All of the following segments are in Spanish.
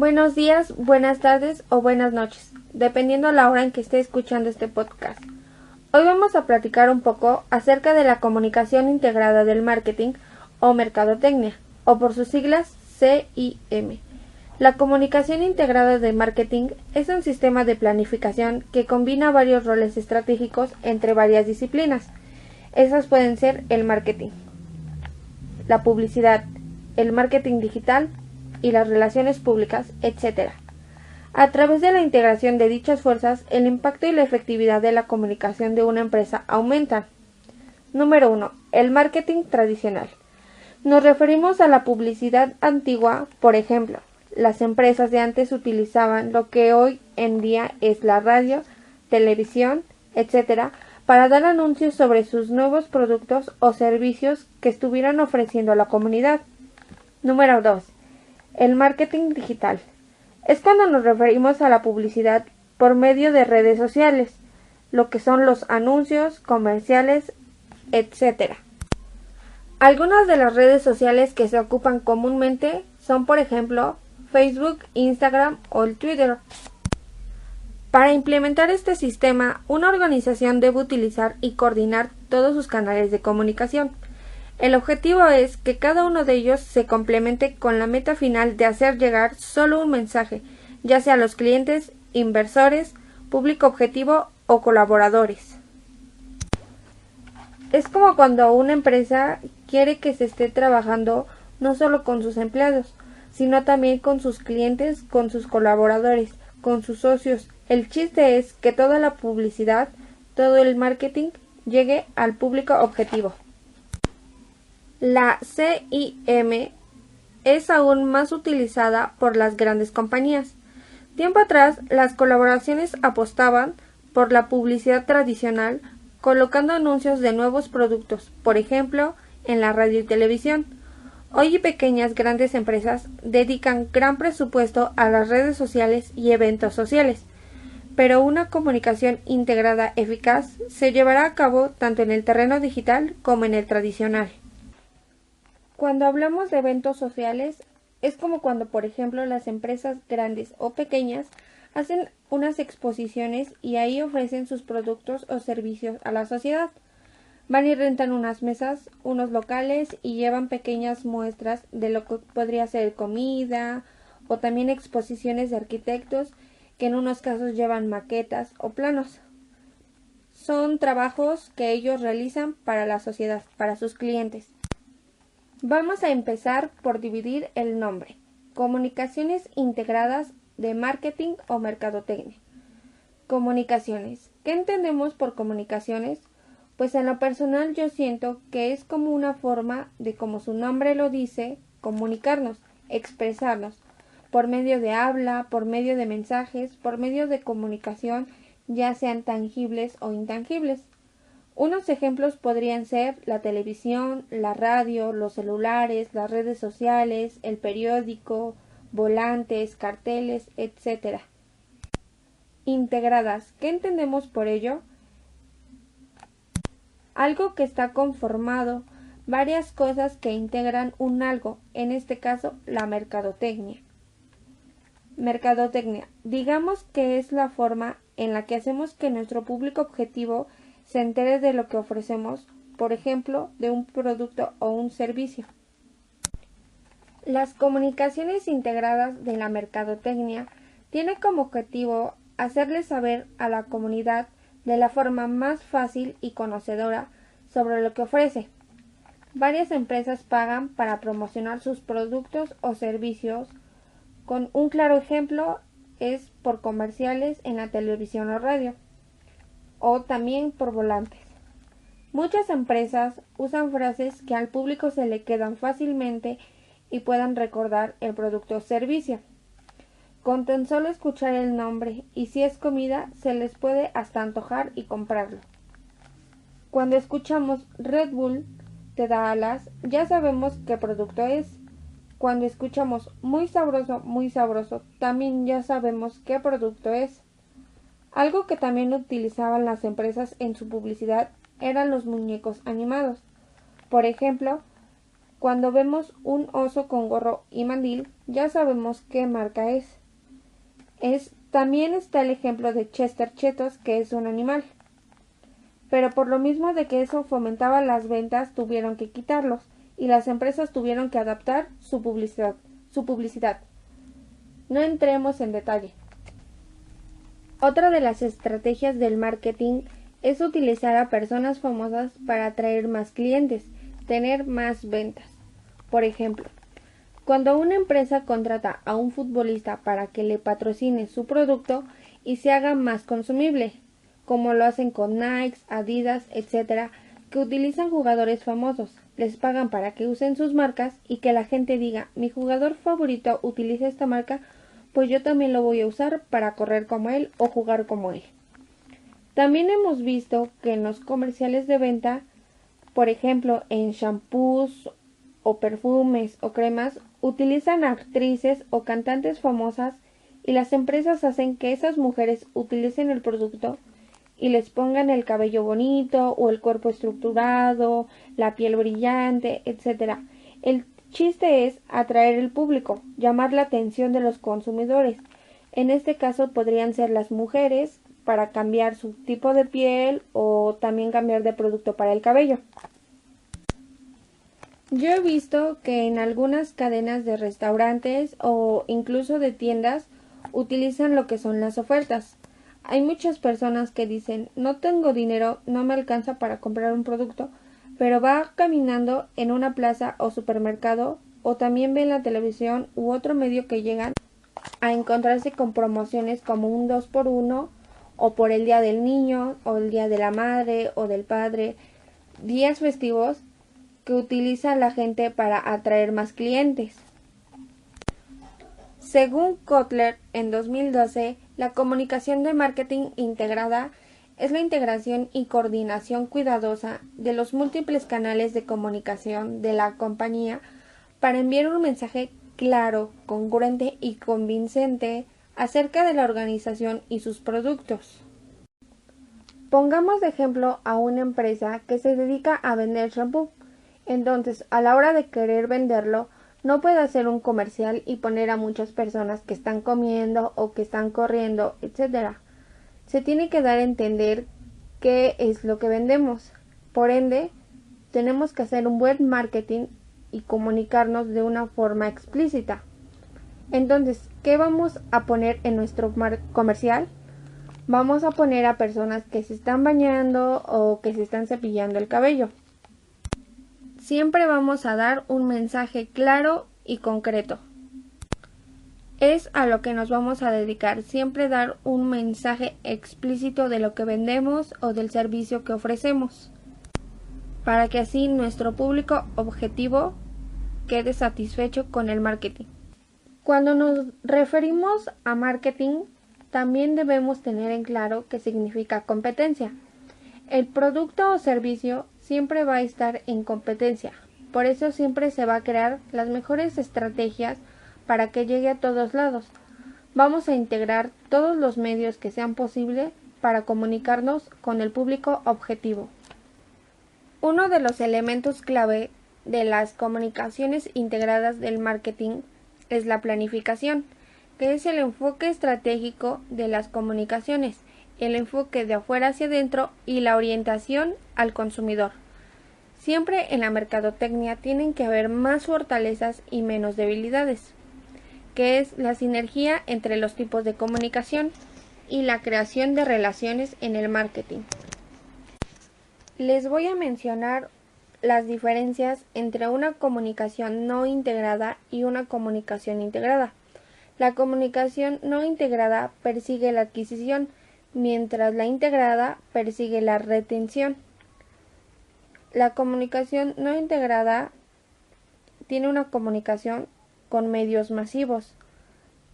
Buenos días, buenas tardes o buenas noches, dependiendo la hora en que esté escuchando este podcast. Hoy vamos a platicar un poco acerca de la comunicación integrada del marketing o mercadotecnia, o por sus siglas CIM. La comunicación integrada de marketing es un sistema de planificación que combina varios roles estratégicos entre varias disciplinas. Esas pueden ser el marketing, la publicidad, el marketing digital, y las relaciones públicas, etc. A través de la integración de dichas fuerzas, el impacto y la efectividad de la comunicación de una empresa aumentan. Número 1. El marketing tradicional. Nos referimos a la publicidad antigua, por ejemplo, las empresas de antes utilizaban lo que hoy en día es la radio, televisión, etc., para dar anuncios sobre sus nuevos productos o servicios que estuvieran ofreciendo a la comunidad. Número 2. El marketing digital es cuando nos referimos a la publicidad por medio de redes sociales, lo que son los anuncios, comerciales, etc. Algunas de las redes sociales que se ocupan comúnmente son, por ejemplo, Facebook, Instagram o el Twitter. Para implementar este sistema, una organización debe utilizar y coordinar todos sus canales de comunicación. El objetivo es que cada uno de ellos se complemente con la meta final de hacer llegar solo un mensaje, ya sea a los clientes, inversores, público objetivo o colaboradores. Es como cuando una empresa quiere que se esté trabajando no solo con sus empleados, sino también con sus clientes, con sus colaboradores, con sus socios. El chiste es que toda la publicidad, todo el marketing llegue al público objetivo. La CIM es aún más utilizada por las grandes compañías. Tiempo atrás, las colaboraciones apostaban por la publicidad tradicional, colocando anuncios de nuevos productos, por ejemplo, en la radio y televisión. Hoy pequeñas grandes empresas dedican gran presupuesto a las redes sociales y eventos sociales, pero una comunicación integrada eficaz se llevará a cabo tanto en el terreno digital como en el tradicional. Cuando hablamos de eventos sociales, es como cuando, por ejemplo, las empresas grandes o pequeñas hacen unas exposiciones y ahí ofrecen sus productos o servicios a la sociedad. Van y rentan unas mesas, unos locales y llevan pequeñas muestras de lo que podría ser comida o también exposiciones de arquitectos que en unos casos llevan maquetas o planos. Son trabajos que ellos realizan para la sociedad, para sus clientes. Vamos a empezar por dividir el nombre. Comunicaciones integradas de marketing o mercadotecnia. Comunicaciones. ¿Qué entendemos por comunicaciones? Pues en lo personal yo siento que es como una forma de, como su nombre lo dice, comunicarnos, expresarnos, por medio de habla, por medio de mensajes, por medio de comunicación, ya sean tangibles o intangibles. Unos ejemplos podrían ser la televisión, la radio, los celulares, las redes sociales, el periódico, volantes, carteles, etc. Integradas. ¿Qué entendemos por ello? Algo que está conformado, varias cosas que integran un algo, en este caso la mercadotecnia. Mercadotecnia. Digamos que es la forma en la que hacemos que nuestro público objetivo se entere de lo que ofrecemos, por ejemplo, de un producto o un servicio. Las comunicaciones integradas de la mercadotecnia tienen como objetivo hacerle saber a la comunidad de la forma más fácil y conocedora sobre lo que ofrece. Varias empresas pagan para promocionar sus productos o servicios. Con un claro ejemplo es por comerciales en la televisión o radio o también por volantes. Muchas empresas usan frases que al público se le quedan fácilmente y puedan recordar el producto o servicio. Con tan solo escuchar el nombre y si es comida se les puede hasta antojar y comprarlo. Cuando escuchamos Red Bull te da alas, ya sabemos qué producto es. Cuando escuchamos muy sabroso, muy sabroso, también ya sabemos qué producto es. Algo que también utilizaban las empresas en su publicidad eran los muñecos animados. Por ejemplo, Cuando vemos un oso con gorro y mandil, ya sabemos qué marca es. también está el ejemplo de Chester Chetos, que es un animal. Pero por lo mismo de que eso fomentaba las ventas, tuvieron que quitarlos y las empresas tuvieron que adaptar. Su publicidad. No entremos en detalle. Otra de las estrategias del marketing es utilizar a personas famosas para atraer más clientes, tener más ventas. Por ejemplo, cuando una empresa contrata a un futbolista para que le patrocine su producto y se haga más consumible, como lo hacen con Nike, Adidas, etc., que utilizan jugadores famosos, les pagan para que usen sus marcas y que la gente diga mi jugador favorito utiliza esta marca, pues yo también lo voy a usar para correr como él o jugar como él. También hemos visto que en los comerciales de venta, por ejemplo en shampoos o perfumes o cremas, utilizan actrices o cantantes famosas y las empresas hacen que esas mujeres utilicen el producto y les pongan el cabello bonito o el cuerpo estructurado, la piel brillante, etc. El chiste es atraer el público, llamar la atención de los consumidores. En este caso podrían ser las mujeres para cambiar su tipo de piel o también cambiar de producto para el cabello. Yo he visto que en algunas cadenas de restaurantes o incluso de tiendas utilizan lo que son las ofertas. Hay muchas personas que dicen no tengo dinero, no me alcanza para comprar un producto, pero va caminando en una plaza o supermercado o también ve en la televisión u otro medio que llegan a encontrarse con promociones como un 2 por 1 o por el día del niño o el día de la madre o del padre, días festivos que utiliza la gente para atraer más clientes. Según Kotler, en 2012, la comunicación de marketing integrada es la integración y coordinación cuidadosa de los múltiples canales de comunicación de la compañía para enviar un mensaje claro, congruente y convincente acerca de la organización y sus productos. Pongamos de ejemplo a una empresa que se dedica a vender shampoo. Entonces, a la hora de querer venderlo, no puede hacer un comercial y poner a muchas personas que están comiendo o que están corriendo, etc. Se tiene que dar a entender qué es lo que vendemos. Por ende, tenemos que hacer un buen marketing y comunicarnos de una forma explícita. Entonces, ¿qué vamos a poner en nuestro comercial? Vamos a poner a personas que se están bañando o que se están cepillando el cabello. Siempre vamos a dar un mensaje claro y concreto. Es a lo que nos vamos a dedicar, siempre dar un mensaje explícito de lo que vendemos o del servicio que ofrecemos, para que así nuestro público objetivo quede satisfecho con el marketing. Cuando nos referimos a marketing, también debemos tener en claro qué significa competencia. El producto o servicio siempre va a estar en competencia. Por eso siempre se va a crear las mejores estrategias para que llegue a todos lados. Vamos a integrar todos los medios que sean posibles para comunicarnos con el público objetivo. Uno de los elementos clave de las comunicaciones integradas del marketing es la planificación, que es el enfoque estratégico de las comunicaciones el enfoque de afuera hacia adentro y la orientación al consumidor. Siempre en la mercadotecnia tienen que haber más fortalezas y menos debilidades, que es la sinergia entre los tipos de comunicación y la creación de relaciones en el marketing. Les voy a mencionar las diferencias entre una comunicación no integrada y una comunicación integrada. La comunicación no integrada persigue la adquisición, mientras la integrada persigue la retención. La comunicación no integrada tiene una comunicación con medios masivos,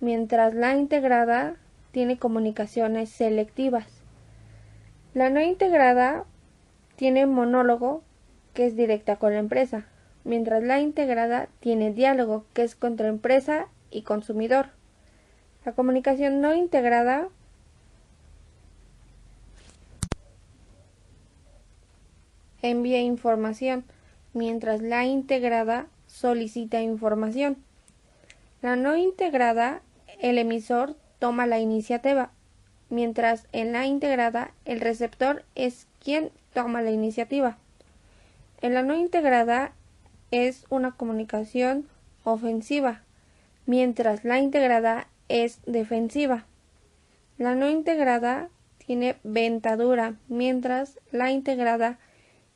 mientras la integrada tiene comunicaciones selectivas. La no integrada tiene monólogo, que es directa con la empresa, mientras la integrada tiene diálogo, que es contra empresa y consumidor. La comunicación no integrada envía información, mientras la integrada solicita información. La no integrada, el emisor toma la iniciativa, mientras en la integrada el receptor es quien toma la iniciativa. En la no integrada es una comunicación ofensiva, mientras la integrada es defensiva. La no integrada tiene venta dura, mientras la integrada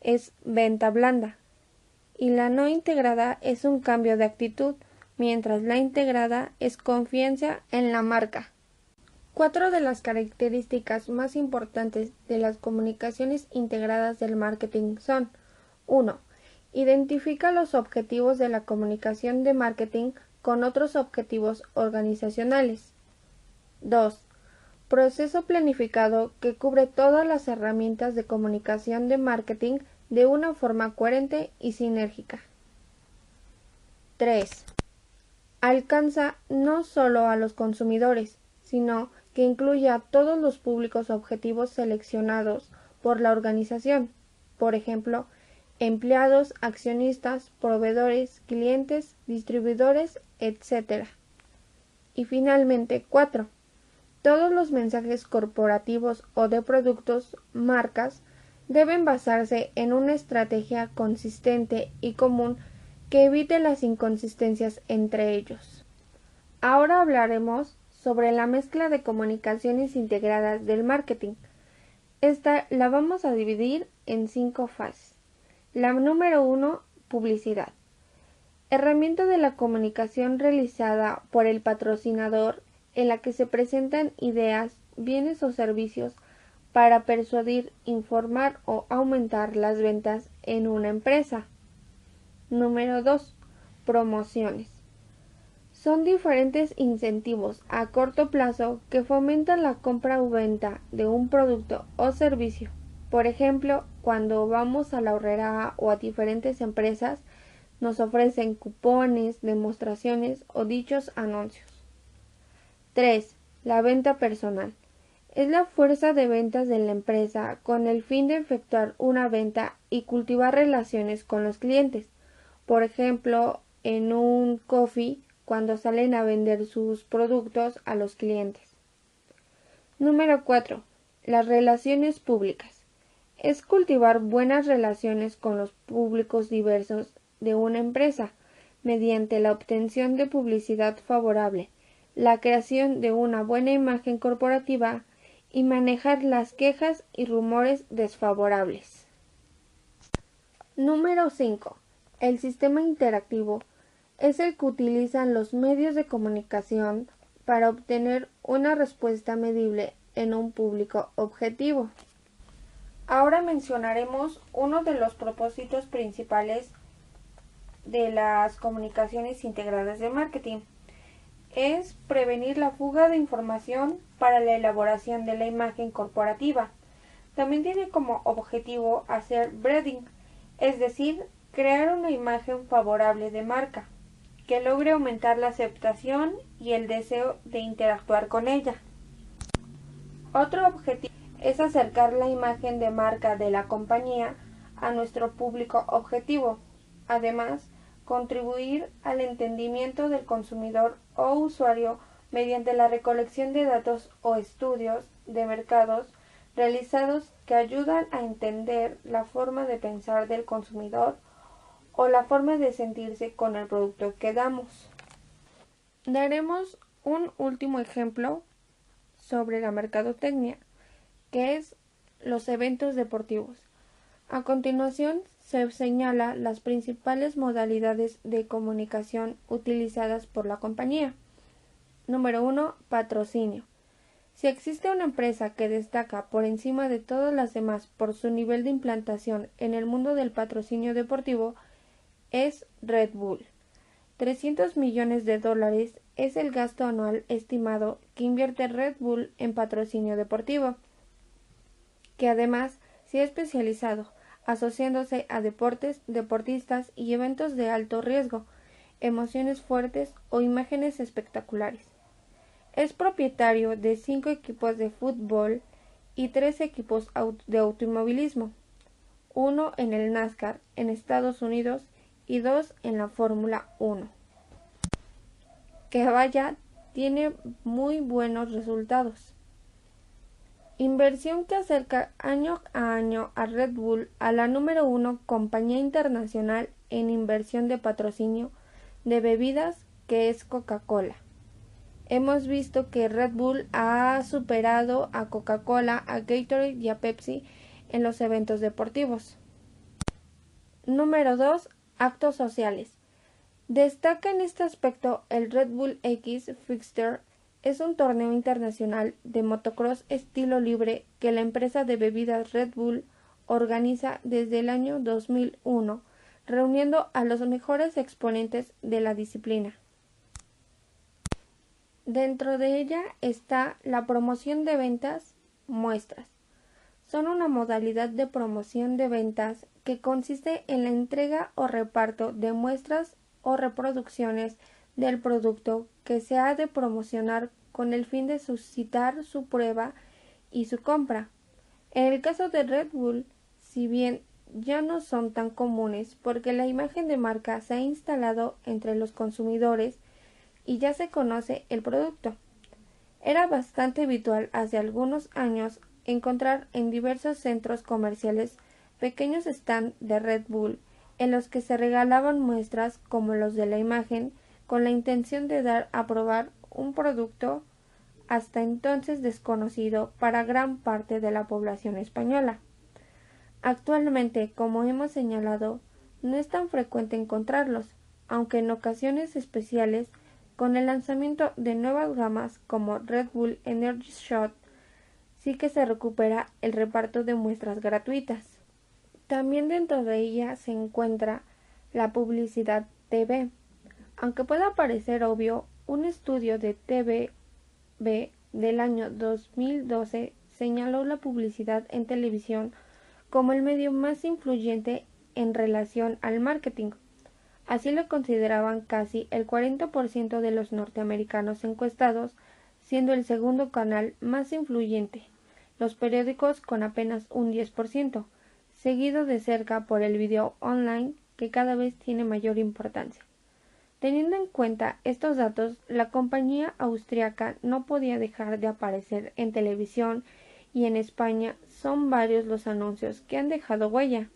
es venta blanda. Y la no integrada es un cambio de actitud, mientras la integrada es confianza en la marca. Cuatro de las características más importantes de las comunicaciones integradas del marketing son 1. Identifica los objetivos de la comunicación de marketing con otros objetivos organizacionales. 2. Proceso planificado que cubre todas las herramientas de comunicación de marketing de una forma coherente y sinérgica. 3. Alcanza no solo a los consumidores, sino que incluye a todos los públicos objetivos seleccionados por la organización, por ejemplo, empleados, accionistas, proveedores, clientes, distribuidores, etc. Y finalmente, 4. Todos los mensajes corporativos o de productos, marcas, deben basarse en una estrategia consistente y común que evite las inconsistencias entre ellos. Ahora hablaremos sobre la mezcla de comunicaciones integradas del marketing. Esta la vamos a dividir en cinco fases. La número uno, publicidad. Herramienta de la comunicación realizada por el patrocinador en la que se presentan ideas, bienes o servicios para persuadir, informar o aumentar las ventas en una empresa. Número 2. Promociones. Son diferentes incentivos a corto plazo que fomentan la compra o venta de un producto o servicio. Por ejemplo, cuando vamos a la horrera o a diferentes empresas, nos ofrecen cupones, demostraciones o dichos anuncios. 3. La venta personal. Es la fuerza de ventas de la empresa con el fin de efectuar una venta y cultivar relaciones con los clientes. Por ejemplo, en un coffee cuando salen a vender sus productos a los clientes. Número 4. Las relaciones públicas. Es cultivar buenas relaciones con los públicos diversos de una empresa mediante la obtención de publicidad favorable, la creación de una buena imagen corporativa y manejar las quejas y rumores desfavorables. Número 5. El sistema interactivo es el que utilizan los medios de comunicación para obtener una respuesta medible en un público objetivo. Ahora mencionaremos uno de los propósitos principales de las comunicaciones integradas de marketing. Es prevenir la fuga de información para la elaboración de la imagen corporativa. También tiene como objetivo hacer breeding, es decir, crear una imagen favorable de marca que logre aumentar la aceptación y el deseo de interactuar con ella. Otro objetivo es acercar la imagen de marca de la compañía a nuestro público objetivo. Además, contribuir al entendimiento del consumidor o usuario mediante la recolección de datos o estudios de mercados realizados que ayudan a entender la forma de pensar del consumidor o la forma de sentirse con el producto que damos. Daremos un último ejemplo sobre la mercadotecnia, que es los eventos deportivos. A continuación se señala las principales modalidades de comunicación utilizadas por la compañía. Número 1. Patrocinio. Si existe una empresa que destaca por encima de todas las demás por su nivel de implantación en el mundo del patrocinio deportivo, es Red Bull. 300 millones de dólares es el gasto anual estimado que invierte Red Bull en patrocinio deportivo, que además se ha especializado, asociándose a deportes, deportistas y eventos de alto riesgo, emociones fuertes o imágenes espectaculares. Es propietario de cinco equipos de fútbol y tres equipos de automovilismo, uno en el NASCAR en Estados Unidos y dos en la Fórmula 1. Que vaya, tiene muy buenos resultados. Inversión que acerca año a año a Red Bull a la número uno compañía internacional en inversión de patrocinio de bebidas que es Coca-Cola. Hemos visto que Red Bull ha superado a Coca-Cola, a Gatorade y a Pepsi en los eventos deportivos. Número 2. Actos sociales. Destaca en este aspecto el Red Bull X Fixture es un torneo internacional de motocross estilo libre que la empresa de bebidas Red Bull organiza desde el año 2001, reuniendo a los mejores exponentes de la disciplina. Dentro de ella está la promoción de ventas muestras. Son una modalidad de promoción de ventas que consiste en la entrega o reparto de muestras o reproducciones del producto que se ha de promocionar con el fin de suscitar su prueba y su compra. En el caso de Red Bull, si bien ya no son tan comunes porque la imagen de marca se ha instalado entre los consumidores y ya se conoce el producto. Era bastante habitual hace algunos años encontrar en diversos centros comerciales pequeños stands de Red Bull en los que se regalaban muestras como los de la imagen con la intención de dar a probar un producto hasta entonces desconocido para gran parte de la población española. Actualmente, como hemos señalado, no es tan frecuente encontrarlos, aunque en ocasiones especiales, con el lanzamiento de nuevas gamas como Red Bull Energy Shot, sí que se recupera el reparto de muestras gratuitas. También dentro de ella se encuentra la publicidad TV, aunque pueda parecer obvio, un estudio de TVB del año 2012 señaló la publicidad en televisión como el medio más influyente en relación al marketing. Así lo consideraban casi el 40% de los norteamericanos encuestados, siendo el segundo canal más influyente, los periódicos con apenas un 10%, seguido de cerca por el video online que cada vez tiene mayor importancia. Teniendo en cuenta estos datos, la compañía austriaca no podía dejar de aparecer en televisión y en España son varios los anuncios que han dejado huella,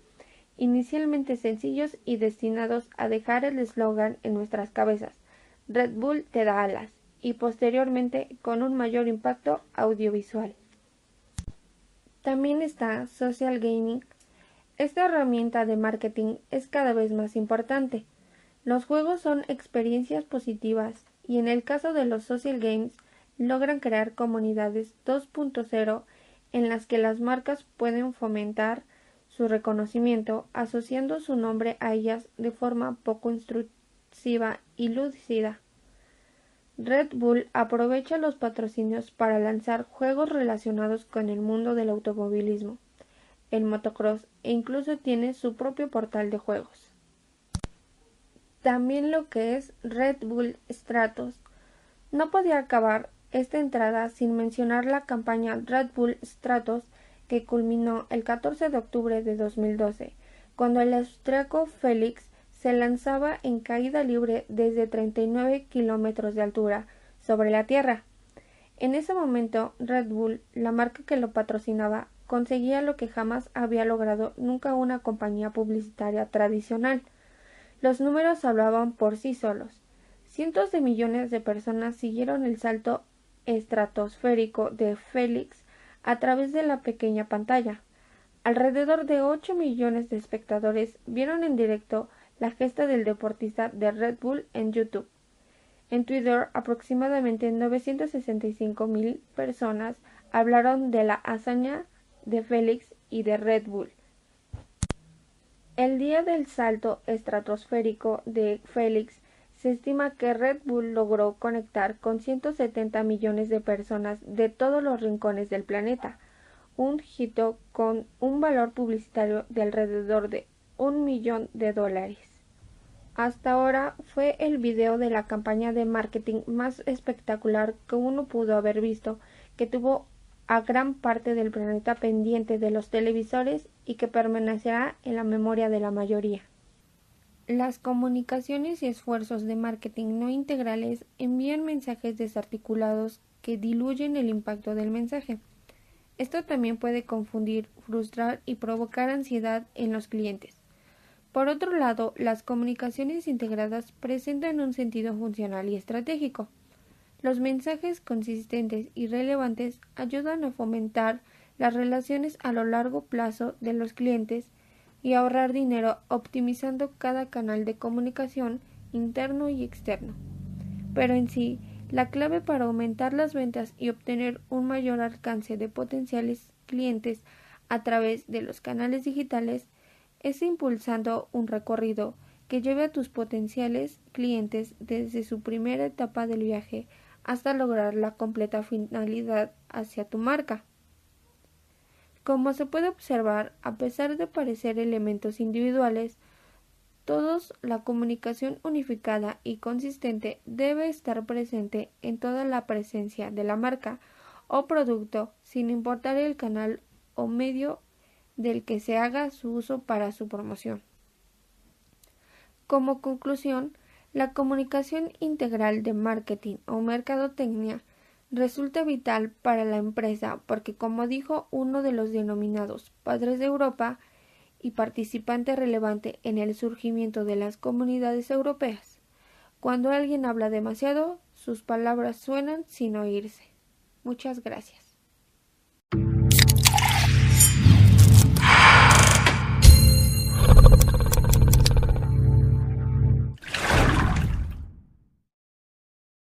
inicialmente sencillos y destinados a dejar el eslogan en nuestras cabezas Red Bull te da alas y posteriormente con un mayor impacto audiovisual. También está Social Gaming. Esta herramienta de marketing es cada vez más importante los juegos son experiencias positivas y en el caso de los social games logran crear comunidades 2.0 en las que las marcas pueden fomentar su reconocimiento asociando su nombre a ellas de forma poco instructiva y lúcida. Red Bull aprovecha los patrocinios para lanzar juegos relacionados con el mundo del automovilismo, el motocross e incluso tiene su propio portal de juegos también lo que es Red Bull Stratos. No podía acabar esta entrada sin mencionar la campaña Red Bull Stratos que culminó el 14 de octubre de 2012, cuando el austriaco Félix se lanzaba en caída libre desde 39 kilómetros de altura sobre la tierra. En ese momento, Red Bull, la marca que lo patrocinaba, conseguía lo que jamás había logrado nunca una compañía publicitaria tradicional – los números hablaban por sí solos. Cientos de millones de personas siguieron el salto estratosférico de Félix a través de la pequeña pantalla. Alrededor de ocho millones de espectadores vieron en directo la gesta del deportista de Red Bull en YouTube. En Twitter, aproximadamente 965 mil personas hablaron de la hazaña de Félix y de Red Bull. El día del salto estratosférico de Félix se estima que Red Bull logró conectar con 170 millones de personas de todos los rincones del planeta, un hito con un valor publicitario de alrededor de un millón de dólares. Hasta ahora fue el video de la campaña de marketing más espectacular que uno pudo haber visto, que tuvo a gran parte del planeta pendiente de los televisores y que permanecerá en la memoria de la mayoría. Las comunicaciones y esfuerzos de marketing no integrales envían mensajes desarticulados que diluyen el impacto del mensaje. Esto también puede confundir, frustrar y provocar ansiedad en los clientes. Por otro lado, las comunicaciones integradas presentan un sentido funcional y estratégico. Los mensajes consistentes y relevantes ayudan a fomentar las relaciones a lo largo plazo de los clientes y ahorrar dinero optimizando cada canal de comunicación interno y externo. Pero en sí, la clave para aumentar las ventas y obtener un mayor alcance de potenciales clientes a través de los canales digitales es impulsando un recorrido que lleve a tus potenciales clientes desde su primera etapa del viaje hasta lograr la completa finalidad hacia tu marca. Como se puede observar, a pesar de parecer elementos individuales, todos la comunicación unificada y consistente debe estar presente en toda la presencia de la marca o producto, sin importar el canal o medio del que se haga su uso para su promoción. Como conclusión, la comunicación integral de marketing o mercadotecnia resulta vital para la empresa porque, como dijo uno de los denominados padres de Europa y participante relevante en el surgimiento de las comunidades europeas, cuando alguien habla demasiado, sus palabras suenan sin oírse. Muchas gracias.